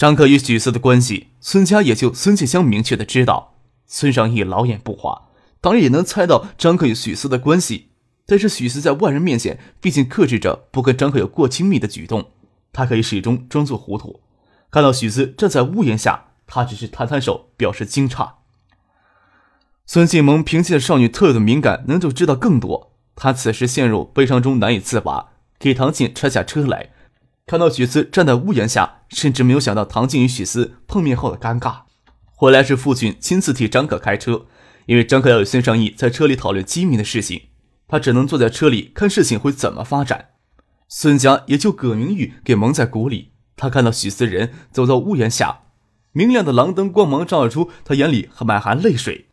张克与许四的关系，孙家也就孙庆香明确的知道。孙尚义老眼不花，当然也能猜到张克与许四的关系。但是许四在外人面前，毕竟克制着不跟张克有过亲密的举动，他可以始终装作糊涂。看到许四站在屋檐下，他只是摊摊手，表示惊诧。孙庆萌凭借少女特有的敏感，能够知道更多。他此时陷入悲伤中难以自拔，给唐静拆下车来。看到许思站在屋檐下，甚至没有想到唐静与许思碰面后的尴尬。回来是父亲亲自替张可开车，因为张可要与孙尚义在车里讨论机密的事情，他只能坐在车里看事情会怎么发展。孙家也就葛明玉给蒙在鼓里。他看到许思人走到屋檐下，明亮的廊灯光芒照出他眼里还满含泪水，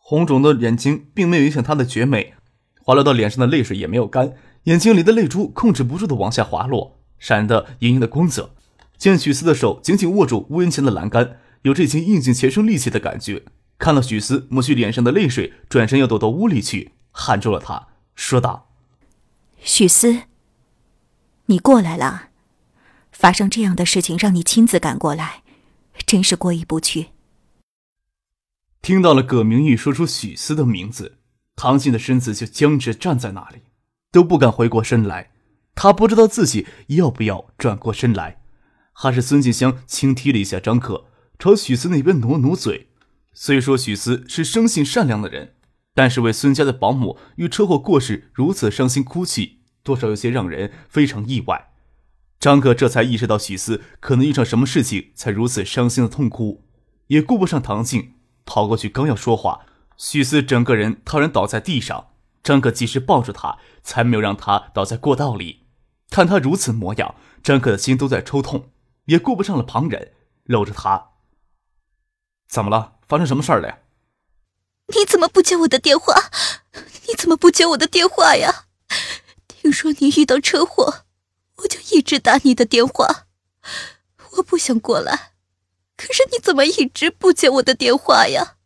红肿的眼睛并没有影响他的绝美，滑落到脸上的泪水也没有干，眼睛里的泪珠控制不住的往下滑落。闪得莹莹的光泽，见许思的手紧紧握住屋檐前的栏杆，有这经用尽全身力气的感觉。看了许思抹去脸上的泪水，转身要躲到屋里去，喊住了他，说道：“许思，你过来了。发生这样的事情，让你亲自赶过来，真是过意不去。”听到了葛明玉说出许思的名字，唐静的身子就僵直站在那里，都不敢回过身来。他不知道自己要不要转过身来，还是孙静香轻踢了一下张克，朝许思那边努努嘴。虽说许思是生性善良的人，但是为孙家的保姆遇车祸过世如此伤心哭泣，多少有些让人非常意外。张克这才意识到许思可能遇上什么事情，才如此伤心的痛哭，也顾不上唐静，跑过去刚要说话，许思整个人突然倒在地上，张克及时抱住他，才没有让他倒在过道里。看他如此模样，张克的心都在抽痛，也顾不上了旁人，搂着他。怎么了？发生什么事儿了呀？你怎么不接我的电话？你怎么不接我的电话呀？听说你遇到车祸，我就一直打你的电话。我不想过来，可是你怎么一直不接我的电话呀？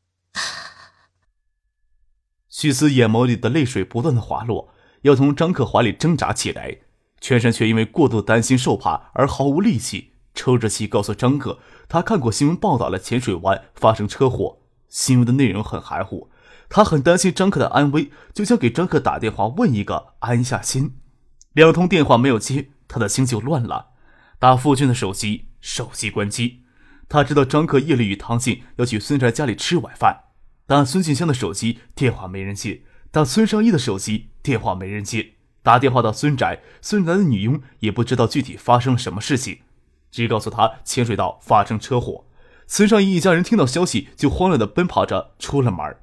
许思眼眸里的泪水不断的滑落，要从张克怀里挣扎起来。全身却因为过度担心受怕而毫无力气，抽着气告诉张克，他看过新闻报道了浅水湾发生车祸，新闻的内容很含糊，他很担心张克的安危，就想给张克打电话问一个安下心。两通电话没有接，他的心就乱了。打父亲的手机，手机关机。他知道张克夜里与唐静要去孙宅家里吃晚饭，打孙静香的手机电话没人接，打孙尚义的手机电话没人接。打电话到孙宅，孙宅的女佣也不知道具体发生了什么事情，只告诉他浅水道发生车祸。孙尚义一家人听到消息就慌乱的奔跑着出了门，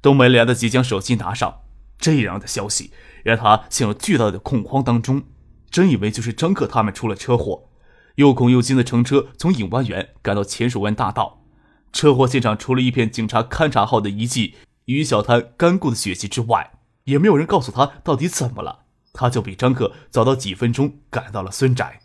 都没来得及将手机拿上。这样的消息让他陷入巨大的恐慌当中，真以为就是张克他们出了车祸，又恐又惊的乘车从影湾园赶到浅水湾大道。车祸现场除了一片警察勘察后的遗迹与小滩干固的血迹之外，也没有人告诉他到底怎么了。他就比张克早到几分钟，赶到了孙宅。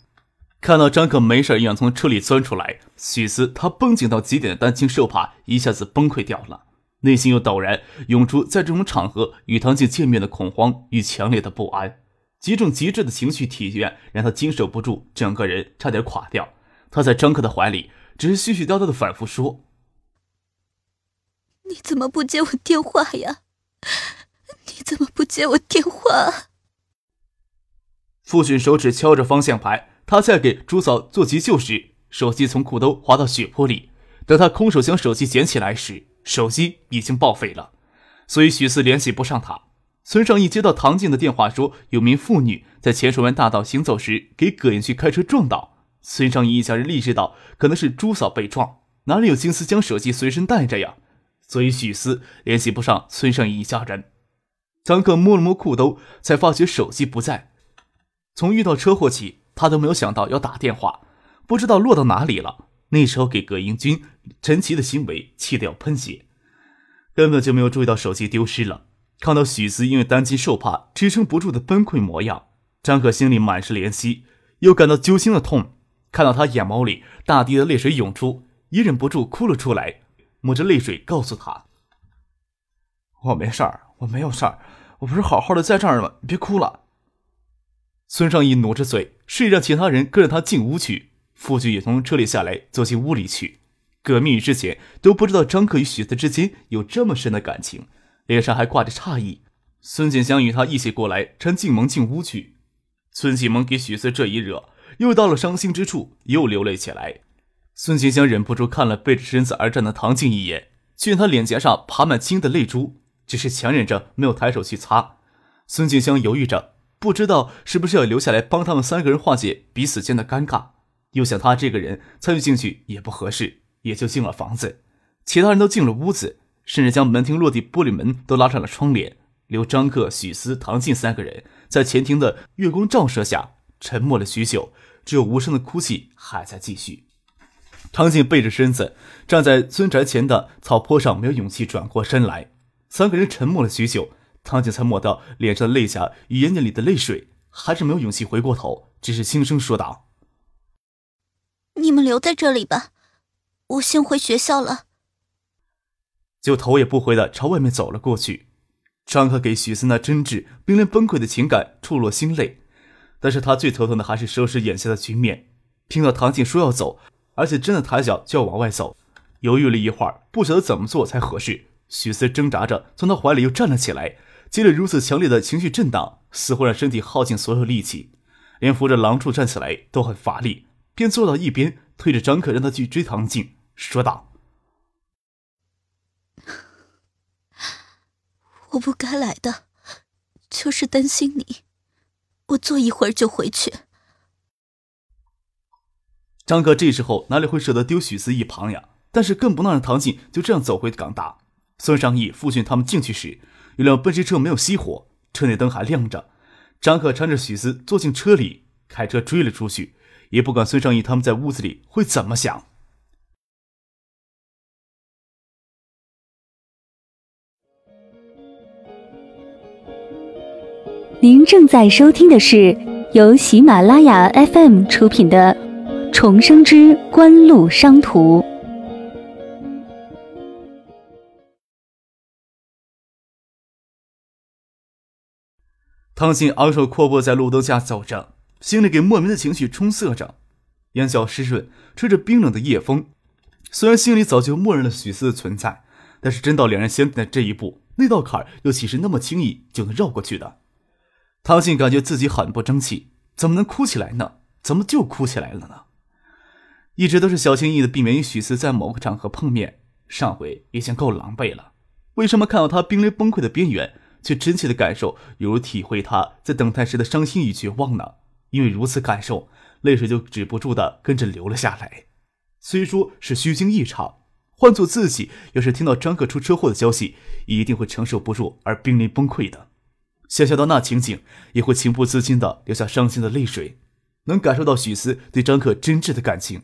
看到张克没事一样从车里钻出来，许思他绷紧到极点的担惊受怕一下子崩溃掉了，内心又陡然涌出在这种场合与唐静见面的恐慌与强烈的不安，几种极致的情绪体验让他经受不住，整个人差点垮掉。他在张克的怀里，只是絮絮叨叨的反复说：“你怎么不接我电话呀？你怎么不接我电话？”父亲手指敲着方向盘，他在给朱嫂做急救时，手机从裤兜滑到血泊里。等他空手将手机捡起来时，手机已经报废了，所以许四联系不上他。孙尚义接到唐静的电话，说有名妇女在浅水湾大道行走时给葛延旭开车撞倒。孙尚义一家人意识到可能是朱嫂被撞，哪里有心思将手机随身带着呀？所以许四联系不上孙尚义一家人。张克摸了摸裤兜，才发觉手机不在。从遇到车祸起，他都没有想到要打电话，不知道落到哪里了。那时候给葛英军、陈奇的行为气得要喷血，根本就没有注意到手机丢失了。看到许思因为担惊受怕支撑不住的崩溃模样，张可心里满是怜惜，又感到揪心的痛。看到他眼眸里大滴的泪水涌出，也忍不住哭了出来，抹着泪水告诉他：“我没事儿，我没有事儿，我不是好好的在这儿吗？别哭了。”孙尚义努着嘴，示意让其他人跟着他进屋去。傅俊也从车里下来，走进屋里去。葛密之前都不知道张克与许思之间有这么深的感情，脸上还挂着诧异。孙锦香与他一起过来，搀静萌进屋去。孙锦萌给许思这一惹。又到了伤心之处，又流泪起来。孙锦香忍不住看了背着身子而站的唐静一眼，见他脸颊上爬满青的泪珠，只是强忍着没有抬手去擦。孙锦香犹豫着，不知道是不是要留下来帮他们三个人化解彼此间的尴尬，又想他这个人参与进去也不合适，也就进了房子。其他人都进了屋子，甚至将门厅落地玻璃门都拉上了窗帘，留张克、许思、唐静三个人在前厅的月光照射下沉默了许久。只有无声的哭泣还在继续。唐静背着身子站在孙宅前的草坡上，没有勇气转过身来。三个人沉默了许久，唐静才抹掉脸上的泪霞与眼睛里的泪水，还是没有勇气回过头，只是轻声说道：“你们留在这里吧，我先回学校了。”就头也不回的朝外面走了过去。张克给许思那真挚、濒临崩溃的情感触落心泪。但是他最头疼的还是收拾眼下的局面。听到唐静说要走，而且真的抬脚就要往外走，犹豫了一会儿，不晓得怎么做才合适。许思挣扎着从他怀里又站了起来，接着如此强烈的情绪震荡，似乎让身体耗尽所有力气，连扶着狼柱站起来都很乏力，便坐到一边，推着张可让他去追唐静，说道：“我不该来的，就是担心你。”我坐一会儿就回去。张哥这时候哪里会舍得丢许思一旁呀？但是更不能让唐静就这样走回港大。孙尚义、傅俊他们进去时，有辆奔驰车没有熄火，车内灯还亮着。张可搀着许思坐进车里，开车追了出去，也不管孙尚义他们在屋子里会怎么想。您正在收听的是由喜马拉雅 FM 出品的《重生之官路商途》。汤信昂首阔步在路灯下走着，心里给莫名的情绪冲塞着，眼角湿润，吹着冰冷的夜风。虽然心里早就默认了许思的存在，但是真到两人相见的这一步，那道坎又岂是那么轻易就能绕过去的？唐信感觉自己很不争气，怎么能哭起来呢？怎么就哭起来了呢？一直都是小心翼翼的避免与许思在某个场合碰面，上回已经够狼狈了。为什么看到他濒临崩溃的边缘，却真切的感受，犹如体会他在等待时的伤心与绝望呢？因为如此感受，泪水就止不住的跟着流了下来。虽说是虚惊一场，换做自己，要是听到张克出车祸的消息，一定会承受不住而濒临崩溃的。想象到那情景，也会情不自禁的流下伤心的泪水。能感受到许思对张克真挚的感情，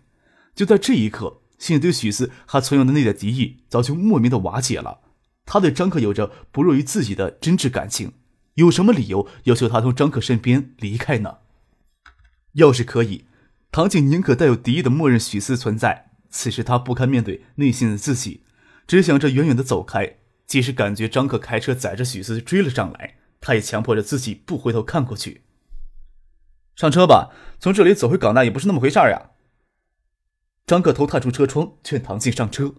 就在这一刻，心里对许思还存有的那点敌意早就莫名的瓦解了。他对张克有着不弱于自己的真挚感情，有什么理由要求他从张克身边离开呢？要是可以，唐静宁可带有敌意的默认许思存在。此时他不堪面对内心的自己，只想着远远的走开。即使感觉张克开车载着许思追了上来。他也强迫着自己不回头看过去。上车吧，从这里走回港大也不是那么回事儿呀。张克头探出车窗，劝唐静上车。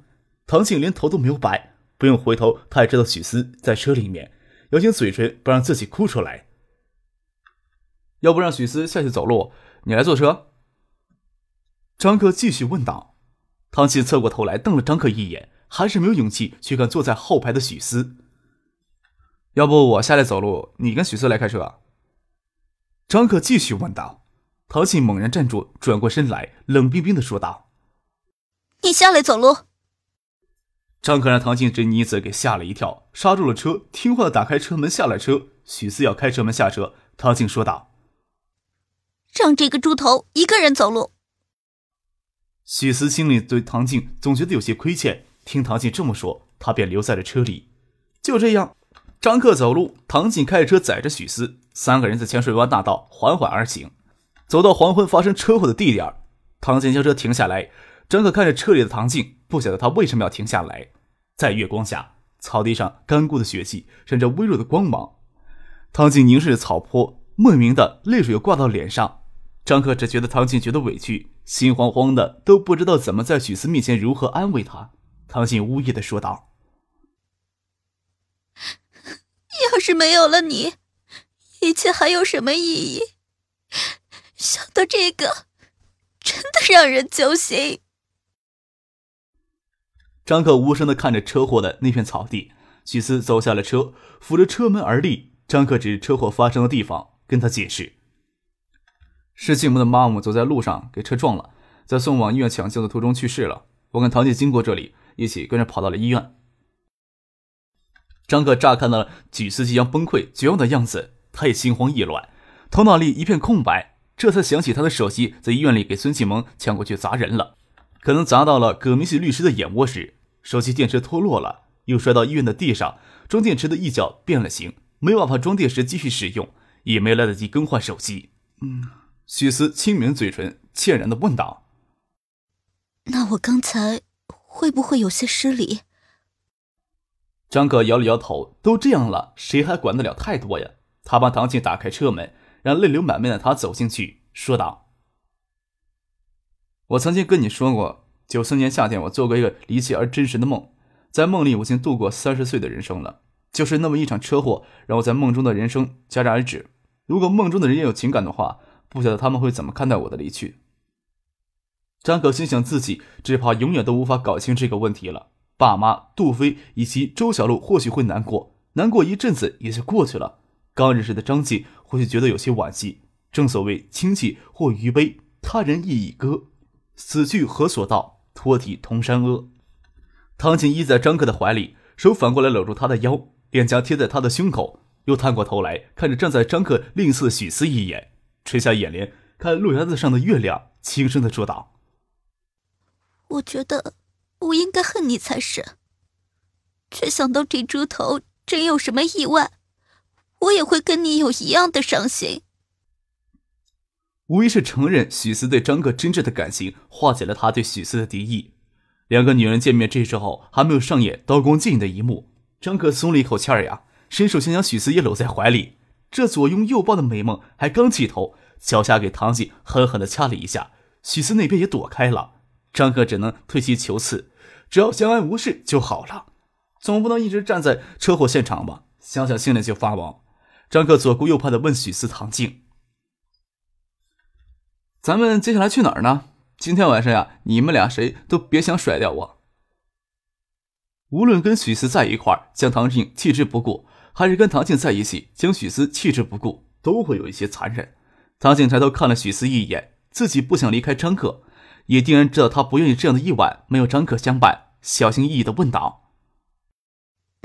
唐静连头都没有摆，不用回头，他也知道许思在车里面，咬紧嘴唇不让自己哭出来。要不让许思下去走路，你来坐车？张克继续问道。唐静侧过头来瞪了张克一眼，还是没有勇气去看坐在后排的许思。要不我下来走路，你跟许思来开车。张克继续问道。陶信猛然站住，转过身来，冷冰冰的说道：“你下来走路。”张可让唐静这妮子给吓了一跳，刹住了车，听话的打开车门下了车。许思要开车门下车，唐静说道：“让这个猪头一个人走路。”许思心里对唐静总觉得有些亏欠，听唐静这么说，他便留在了车里。就这样，张克走路，唐静开着车载着许思，三个人在浅水湾大道缓缓而行。走到黄昏发生车祸的地点，唐静将车停下来。张克看着车里的唐静，不晓得他为什么要停下来。在月光下，草地上干枯的血迹闪着微弱的光芒。唐静凝视着草坡，莫名的泪水又挂到脸上。张克只觉得唐静觉得委屈，心慌慌的，都不知道怎么在许思面前如何安慰她。唐静呜咽的说道：“要是没有了你，一切还有什么意义？想到这个，真的让人揪心。”张克无声的看着车祸的那片草地，许思走下了车，扶着车门而立。张克指车祸发生的地方，跟他解释。是继母的妈妈走在路上给车撞了，在送往医院抢救的途中去世了。我跟堂姐经过这里，一起跟着跑到了医院。张克乍看到了举司即将崩溃、绝望的样子，他也心慌意乱，头脑里一片空白。这才想起他的手机在医院里给孙继萌抢过去砸人了，可能砸到了葛明喜律师的眼窝时，手机电池脱落了，又摔到医院的地上，装电池的一角变了形，没办法装电池继续使用，也没来得及更换手机。嗯。许思轻抿嘴唇，歉然的问道：“那我刚才会不会有些失礼？”张可摇了摇头：“都这样了，谁还管得了太多呀？”他帮唐静打开车门，让泪流满面的他走进去，说道：“我曾经跟你说过，九四年夏天我做过一个离奇而真实的梦，在梦里我已经度过三十岁的人生了，就是那么一场车祸，让我在梦中的人生戛然而止。如果梦中的人也有情感的话。”不晓得他们会怎么看待我的离去。张可心想，自己只怕永远都无法搞清这个问题了。爸妈杜飞以及周小璐或许会难过，难过一阵子也就过去了。刚认识的张晋或许觉得有些惋惜。正所谓亲戚或余悲，他人亦已歌。死去何所道，托体同山阿。唐锦依在张克的怀里，手反过来搂住他的腰，脸颊贴在他的胸口，又探过头来看着站在张克吝啬的许思一眼。垂下眼帘，看路牙子上的月亮，轻声的说道：“我觉得我应该恨你才是，却想到这猪头真有什么意外，我也会跟你有一样的伤心。”无疑是承认许思对张克真挚的感情，化解了他对许思的敌意。两个女人见面，这时候还没有上演刀光剑影的一幕。张克松了一口气儿呀，伸手想将许思也搂在怀里。这左拥右抱的美梦还刚起头，脚下给唐静狠狠地掐了一下，许思那边也躲开了。张克只能退其求次，只要相安无事就好了，总不能一直站在车祸现场吧？想想心里就发毛。张克左顾右盼地问许思、唐静：“咱们接下来去哪儿呢？今天晚上呀，你们俩谁都别想甩掉我。无论跟许思在一块儿，将唐静弃之不顾。”还是跟唐静在一起，将许思弃之不顾，都会有一些残忍。唐静抬头看了许思一眼，自己不想离开张可，也定然知道他不愿意这样的一晚没有张可相伴，小心翼翼的问道：“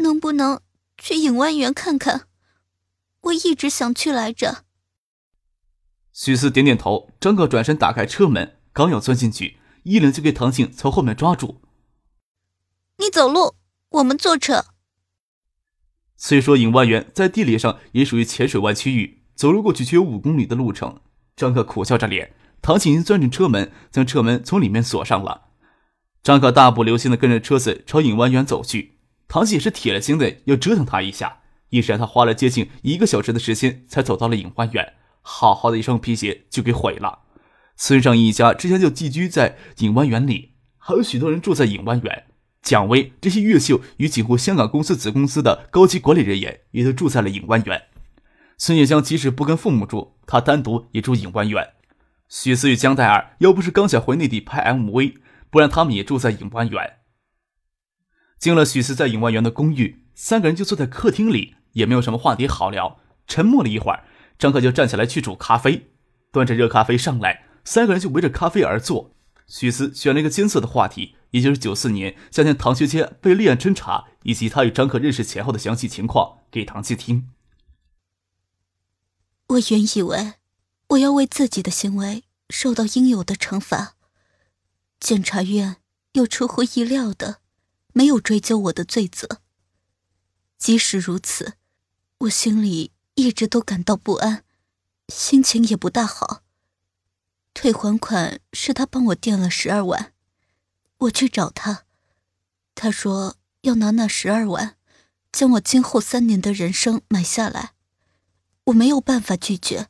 能不能去影湾园看看？我一直想去来着。”许四点点头，张克转身打开车门，刚要钻进去，衣领就被唐静从后面抓住：“你走路，我们坐车。”虽说影湾园在地理上也属于浅水湾区域，走路过去却有五公里的路程。张克苦笑着脸，唐静已钻进车门，将车门从里面锁上了。张克大步流星的跟着车子朝影湾园走去。唐静也是铁了心的要折腾他一下，一时他花了接近一个小时的时间才走到了影湾园。好好的一双皮鞋就给毁了。孙尚一家之前就寄居在影湾园里，还有许多人住在影湾园。蒋薇这些越秀与锦湖香港公司子公司的高级管理人员也都住在了影湾园。孙叶江即使不跟父母住，他单独也住影湾园。许思与江黛儿要不是刚想回内地拍 MV，不然他们也住在影湾园。进了许思在影湾园的公寓，三个人就坐在客厅里，也没有什么话题好聊。沉默了一会儿，张克就站起来去煮咖啡，端着热咖啡上来，三个人就围着咖啡而坐。许思选了一个艰涩的话题。也就是九四年夏天，唐学谦被立案侦查，以及他与张可认识前后的详细情况，给唐七听。我原以为我要为自己的行为受到应有的惩罚，检察院又出乎意料的没有追究我的罪责。即使如此，我心里一直都感到不安，心情也不大好。退还款是他帮我垫了十二万，我去找他，他说要拿那十二万，将我今后三年的人生买下来。我没有办法拒绝，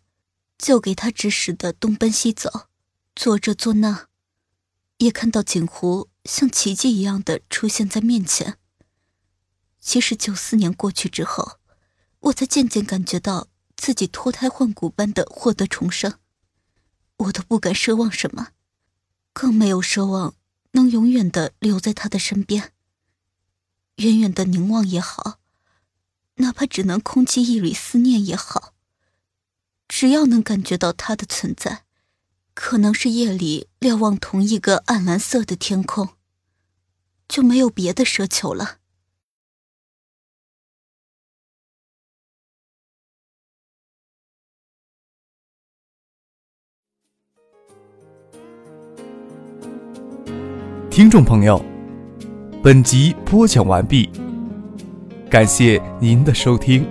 就给他指使的东奔西走，做这做那，也看到锦湖像奇迹一样的出现在面前。其实九四年过去之后，我才渐渐感觉到自己脱胎换骨般的获得重生。我都不敢奢望什么，更没有奢望能永远的留在他的身边。远远的凝望也好。哪怕只能空气一缕思念也好，只要能感觉到他的存在，可能是夜里瞭望同一个暗蓝色的天空，就没有别的奢求了。听众朋友，本集播讲完毕。感谢您的收听。